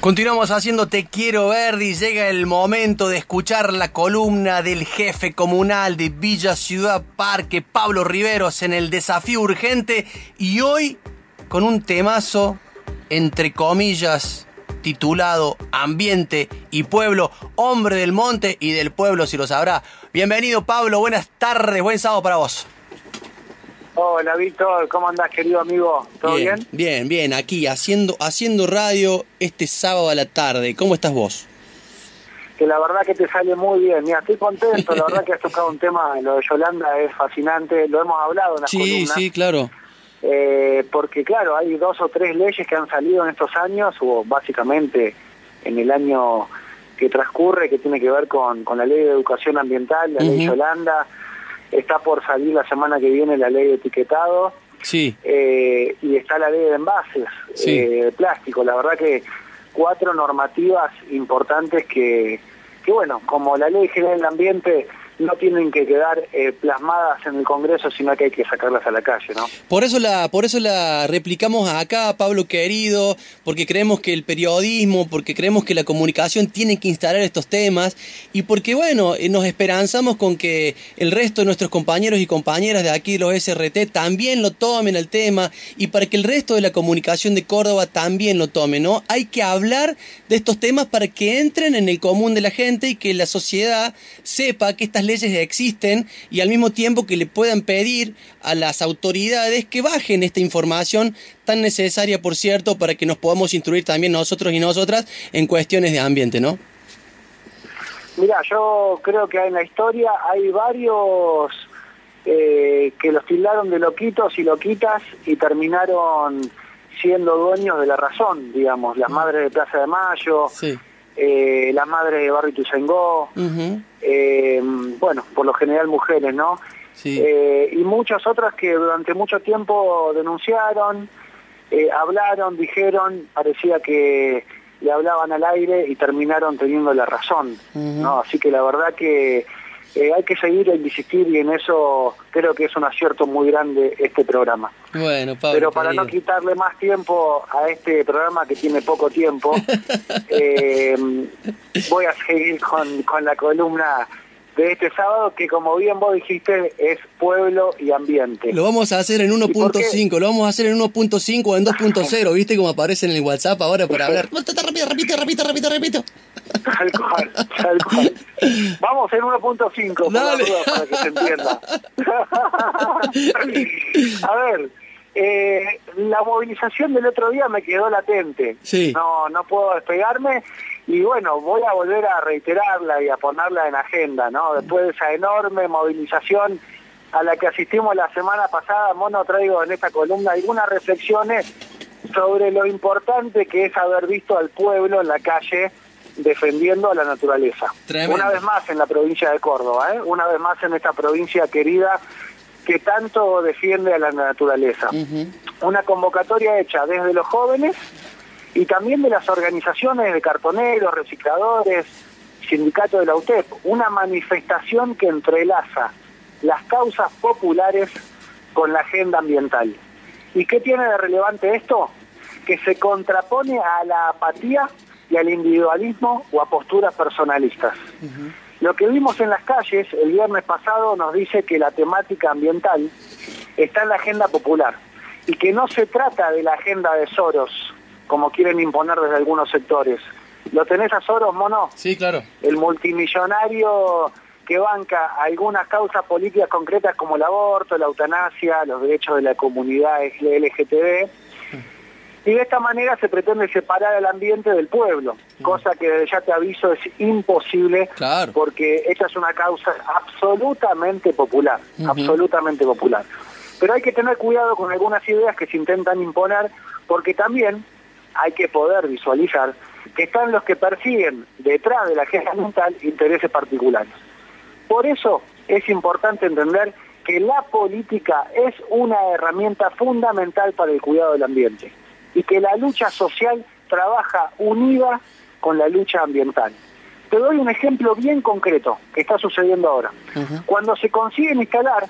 Continuamos haciendo Te Quiero Verde y llega el momento de escuchar la columna del jefe comunal de Villa Ciudad Parque, Pablo Riveros, en el desafío urgente y hoy con un temazo, entre comillas, titulado Ambiente y Pueblo, hombre del monte y del pueblo, si lo sabrá. Bienvenido Pablo, buenas tardes, buen sábado para vos. Hola Víctor, ¿cómo andás querido amigo? ¿Todo bien? Bien, bien, aquí haciendo, haciendo radio este sábado a la tarde. ¿Cómo estás vos? Que la verdad que te sale muy bien. Mira, estoy contento, la verdad que has tocado un tema, lo de Yolanda es fascinante, lo hemos hablado en las Sí, sí, claro. Eh, porque claro, hay dos o tres leyes que han salido en estos años, o básicamente en el año que transcurre, que tiene que ver con, con la ley de educación ambiental, la ley Yolanda, está por salir la semana que viene la ley de etiquetado. Sí. Eh, y está la ley de envases eh, plástico. La verdad que cuatro normativas importantes que, que, bueno, como la ley general del ambiente no tienen que quedar eh, plasmadas en el Congreso, sino que hay que sacarlas a la calle, ¿no? Por eso la, por eso la replicamos acá, Pablo querido, porque creemos que el periodismo, porque creemos que la comunicación tiene que instalar estos temas y porque bueno, eh, nos esperanzamos con que el resto de nuestros compañeros y compañeras de aquí, los SRT, también lo tomen el tema y para que el resto de la comunicación de Córdoba también lo tome, ¿no? Hay que hablar de estos temas para que entren en el común de la gente y que la sociedad sepa que estas leyes existen y al mismo tiempo que le puedan pedir a las autoridades que bajen esta información tan necesaria, por cierto, para que nos podamos instruir también nosotros y nosotras en cuestiones de ambiente, ¿no? Mira, yo creo que en la historia hay varios eh, que los tildaron de loquitos y loquitas y terminaron siendo dueños de la razón, digamos, las mm. madres de Plaza de Mayo, sí eh, la madre de Barrio Tuzengó, eh, bueno, por lo general mujeres, ¿no? Eh, y muchas otras que durante mucho tiempo denunciaron, eh, hablaron, dijeron, parecía que le hablaban al aire y terminaron teniendo la razón, ¿no? Así que la verdad que eh, hay que seguir e insistir y en eso creo que es un acierto muy grande este programa. Bueno, Pero para no quitarle más tiempo a este programa que tiene poco tiempo, eh, voy a seguir con, con la columna de este sábado que como bien vos dijiste es pueblo y ambiente. Lo vamos a hacer en 1.5, lo vamos a hacer en 1.5 o en 2.0, ¿viste cómo aparece en el WhatsApp ahora para ver? Repite, repite, repite, repite, repite. Tal cual, tal cual. Vamos en 1.5 para que se entienda. a ver, eh, la movilización del otro día me quedó latente. Sí. No, no puedo despegarme y bueno, voy a volver a reiterarla y a ponerla en agenda, ¿no? Después de esa enorme movilización a la que asistimos la semana pasada, Mono traigo en esta columna algunas reflexiones sobre lo importante que es haber visto al pueblo en la calle defendiendo a la naturaleza. Una vez más en la provincia de Córdoba, ¿eh? una vez más en esta provincia querida que tanto defiende a la naturaleza. Una convocatoria hecha desde los jóvenes y también de las organizaciones de cartoneros, recicladores, sindicato de la UTEP, una manifestación que entrelaza las causas populares con la agenda ambiental. ¿Y qué tiene de relevante esto? Que se contrapone a la apatía y al individualismo o a posturas personalistas. Lo que vimos en las calles el viernes pasado nos dice que la temática ambiental está en la agenda popular y que no se trata de la agenda de Soros, como quieren imponer desde algunos sectores. ¿Lo tenés a Soros, mono? Sí, claro. El multimillonario que banca algunas causas políticas concretas como el aborto, la eutanasia, los derechos de la comunidad LGTB, y de esta manera se pretende separar al ambiente del pueblo, mm. cosa que ya te aviso es imposible, porque esta es una causa absolutamente popular, absolutamente popular. Pero hay que tener cuidado con algunas ideas que se intentan imponer, porque también hay que poder visualizar que están los que persiguen detrás de la agenda ambiental intereses particulares. Por eso es importante entender que la política es una herramienta fundamental para el cuidado del ambiente y que la lucha social trabaja unida con la lucha ambiental. Te doy un ejemplo bien concreto que está sucediendo ahora. Cuando se consiguen instalar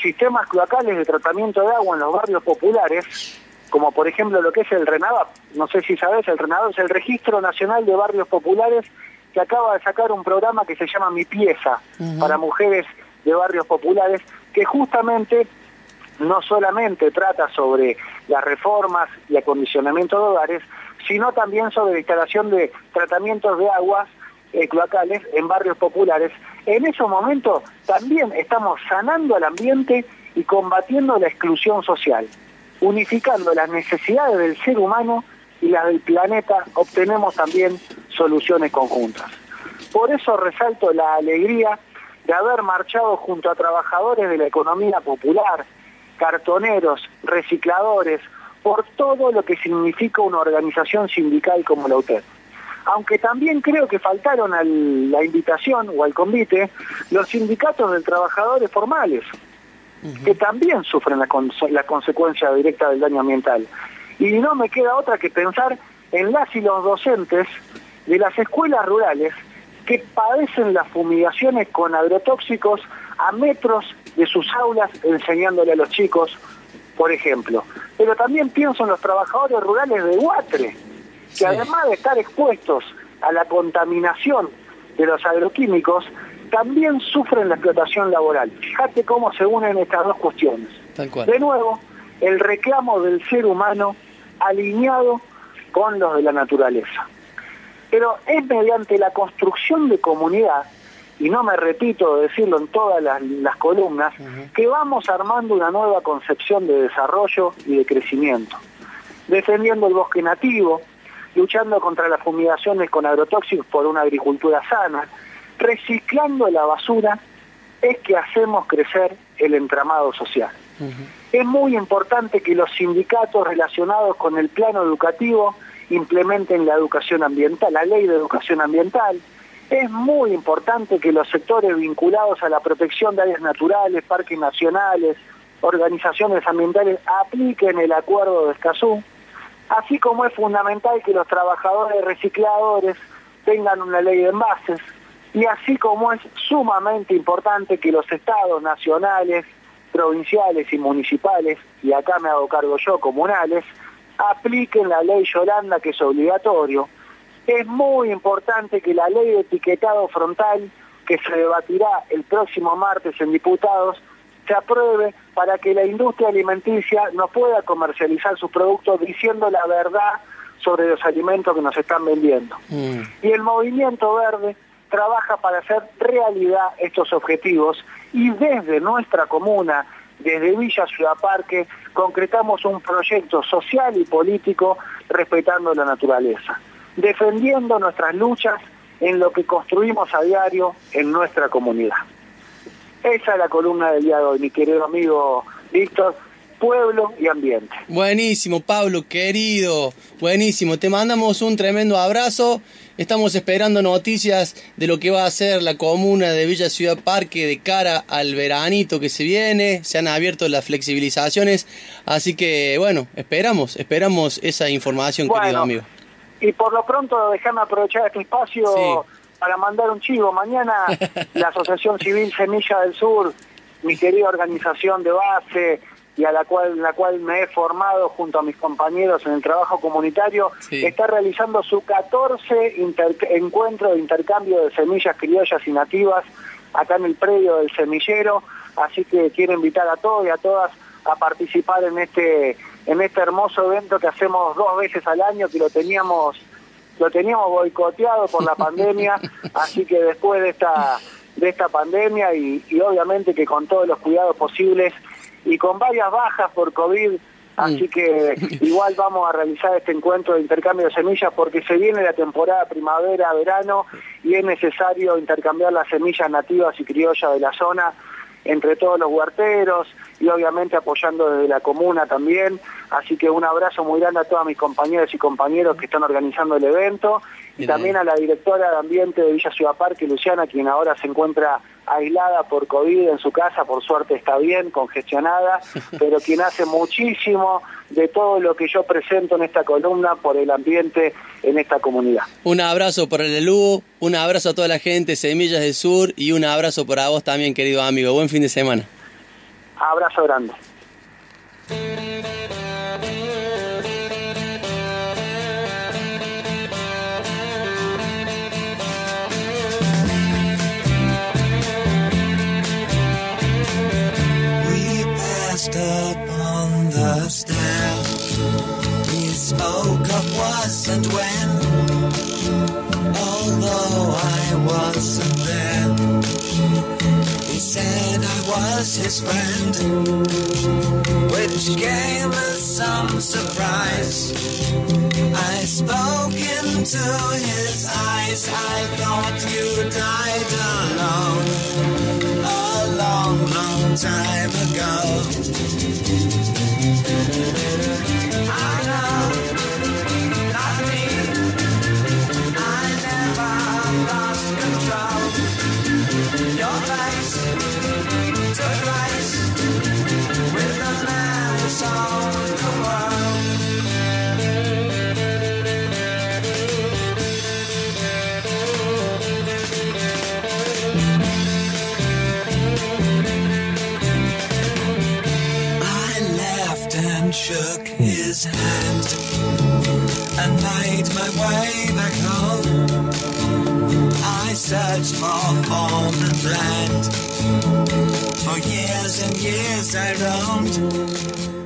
sistemas cloacales de tratamiento de agua en los barrios populares, como por ejemplo lo que es el RENAVAP, no sé si sabes, el RENAVAP es el Registro Nacional de Barrios Populares que acaba de sacar un programa que se llama Mi Pieza para mujeres de barrios populares, que justamente no solamente trata sobre las reformas y acondicionamiento de hogares, sino también sobre la instalación de tratamientos de aguas eh, cloacales en barrios populares. En esos momentos también estamos sanando el ambiente y combatiendo la exclusión social. Unificando las necesidades del ser humano y las del planeta, obtenemos también soluciones conjuntas. Por eso resalto la alegría de haber marchado junto a trabajadores de la economía popular, cartoneros, recicladores, por todo lo que significa una organización sindical como la UTED. Aunque también creo que faltaron a la invitación o al convite los sindicatos de trabajadores formales, que también sufren la, la consecuencia directa del daño ambiental. Y no me queda otra que pensar en las y los docentes de las escuelas rurales que padecen las fumigaciones con agrotóxicos a metros de sus aulas enseñándole a los chicos, por ejemplo. Pero también pienso en los trabajadores rurales de Huatre, que además de estar expuestos a la contaminación de los agroquímicos, también sufren la explotación laboral. Fíjate cómo se unen estas dos cuestiones. De nuevo, el reclamo del ser humano alineado con los de la naturaleza. Pero es mediante la construcción de comunidad, y no me repito de decirlo en todas las, columnas, que vamos armando una nueva concepción de desarrollo y de crecimiento, defendiendo el bosque nativo, luchando contra las fumigaciones con agrotóxicos por una agricultura sana, reciclando la basura, es que hacemos crecer el entramado social. Es muy importante que los sindicatos relacionados con el plano educativo implementen la educación ambiental, la ley de educación ambiental. Es muy importante que los sectores vinculados a la protección de áreas naturales, parques nacionales, organizaciones ambientales apliquen el acuerdo de Escazú, así como es fundamental que los trabajadores recicladores tengan una ley de envases, y así como es sumamente importante que los estados nacionales, provinciales y municipales, y acá me hago cargo yo, comunales, apliquen la ley Yolanda, que es obligatorio. Es muy importante que la ley de etiquetado frontal, que se debatirá el próximo martes en diputados, se apruebe para que la industria alimenticia no pueda comercializar sus productos diciendo la verdad sobre los alimentos que nos están vendiendo. Mm. Y el movimiento verde trabaja para hacer realidad estos objetivos y desde nuestra comuna desde Villa Ciudad Parque concretamos un proyecto social y político respetando la naturaleza, defendiendo nuestras luchas en lo que construimos a diario en nuestra comunidad. Esa es la columna del día de hoy, mi querido amigo Víctor pueblo y ambiente. Buenísimo, Pablo, querido. Buenísimo. Te mandamos un tremendo abrazo. Estamos esperando noticias de lo que va a ser la comuna de Villa Ciudad Parque de cara al veranito que se viene. Se han abierto las flexibilizaciones. Así que, bueno, esperamos, esperamos esa información, querido amigo. Y por lo pronto, déjame aprovechar este espacio para mandar un chivo. Mañana la Asociación Civil Semilla del Sur, mi querida organización de base, y a la cual, la cual me he formado junto a mis compañeros en el trabajo comunitario, está realizando su 14 encuentro de intercambio de semillas criollas y nativas acá en el predio del semillero, así que quiero invitar a todos y a todas a participar en este en este hermoso evento que hacemos dos veces al año, que lo teníamos lo teníamos boicoteado por la pandemia, así que después de esta de esta pandemia y obviamente que con todos los cuidados posibles y con varias bajas por COVID, así mm. que igual vamos a realizar este encuentro de intercambio de semillas porque se viene la temporada primavera-verano y es necesario intercambiar las semillas nativas y criollas de la zona entre todos los huerteros y obviamente apoyando desde la comuna también. Así que un abrazo muy grande a todas mis compañeras y compañeros que están organizando el evento y también a la directora de ambiente de Villa Ciudad Parque, Luciana, quien ahora se encuentra aislada por COVID en su casa, por suerte está bien, congestionada, pero quien hace muchísimo de todo lo que yo presento en esta columna por el ambiente en esta comunidad. Un abrazo por el Lugo, un abrazo a toda la gente, Semillas del Sur, y un abrazo para vos también, querido amigo. Buen fin de semana. Abrazo grande. Was his friend, which came as some surprise. I spoke into his eyes, I thought you died alone, a long, long time ago. Shook his hand and made my way back home. I searched for form and land. For years and years I roamed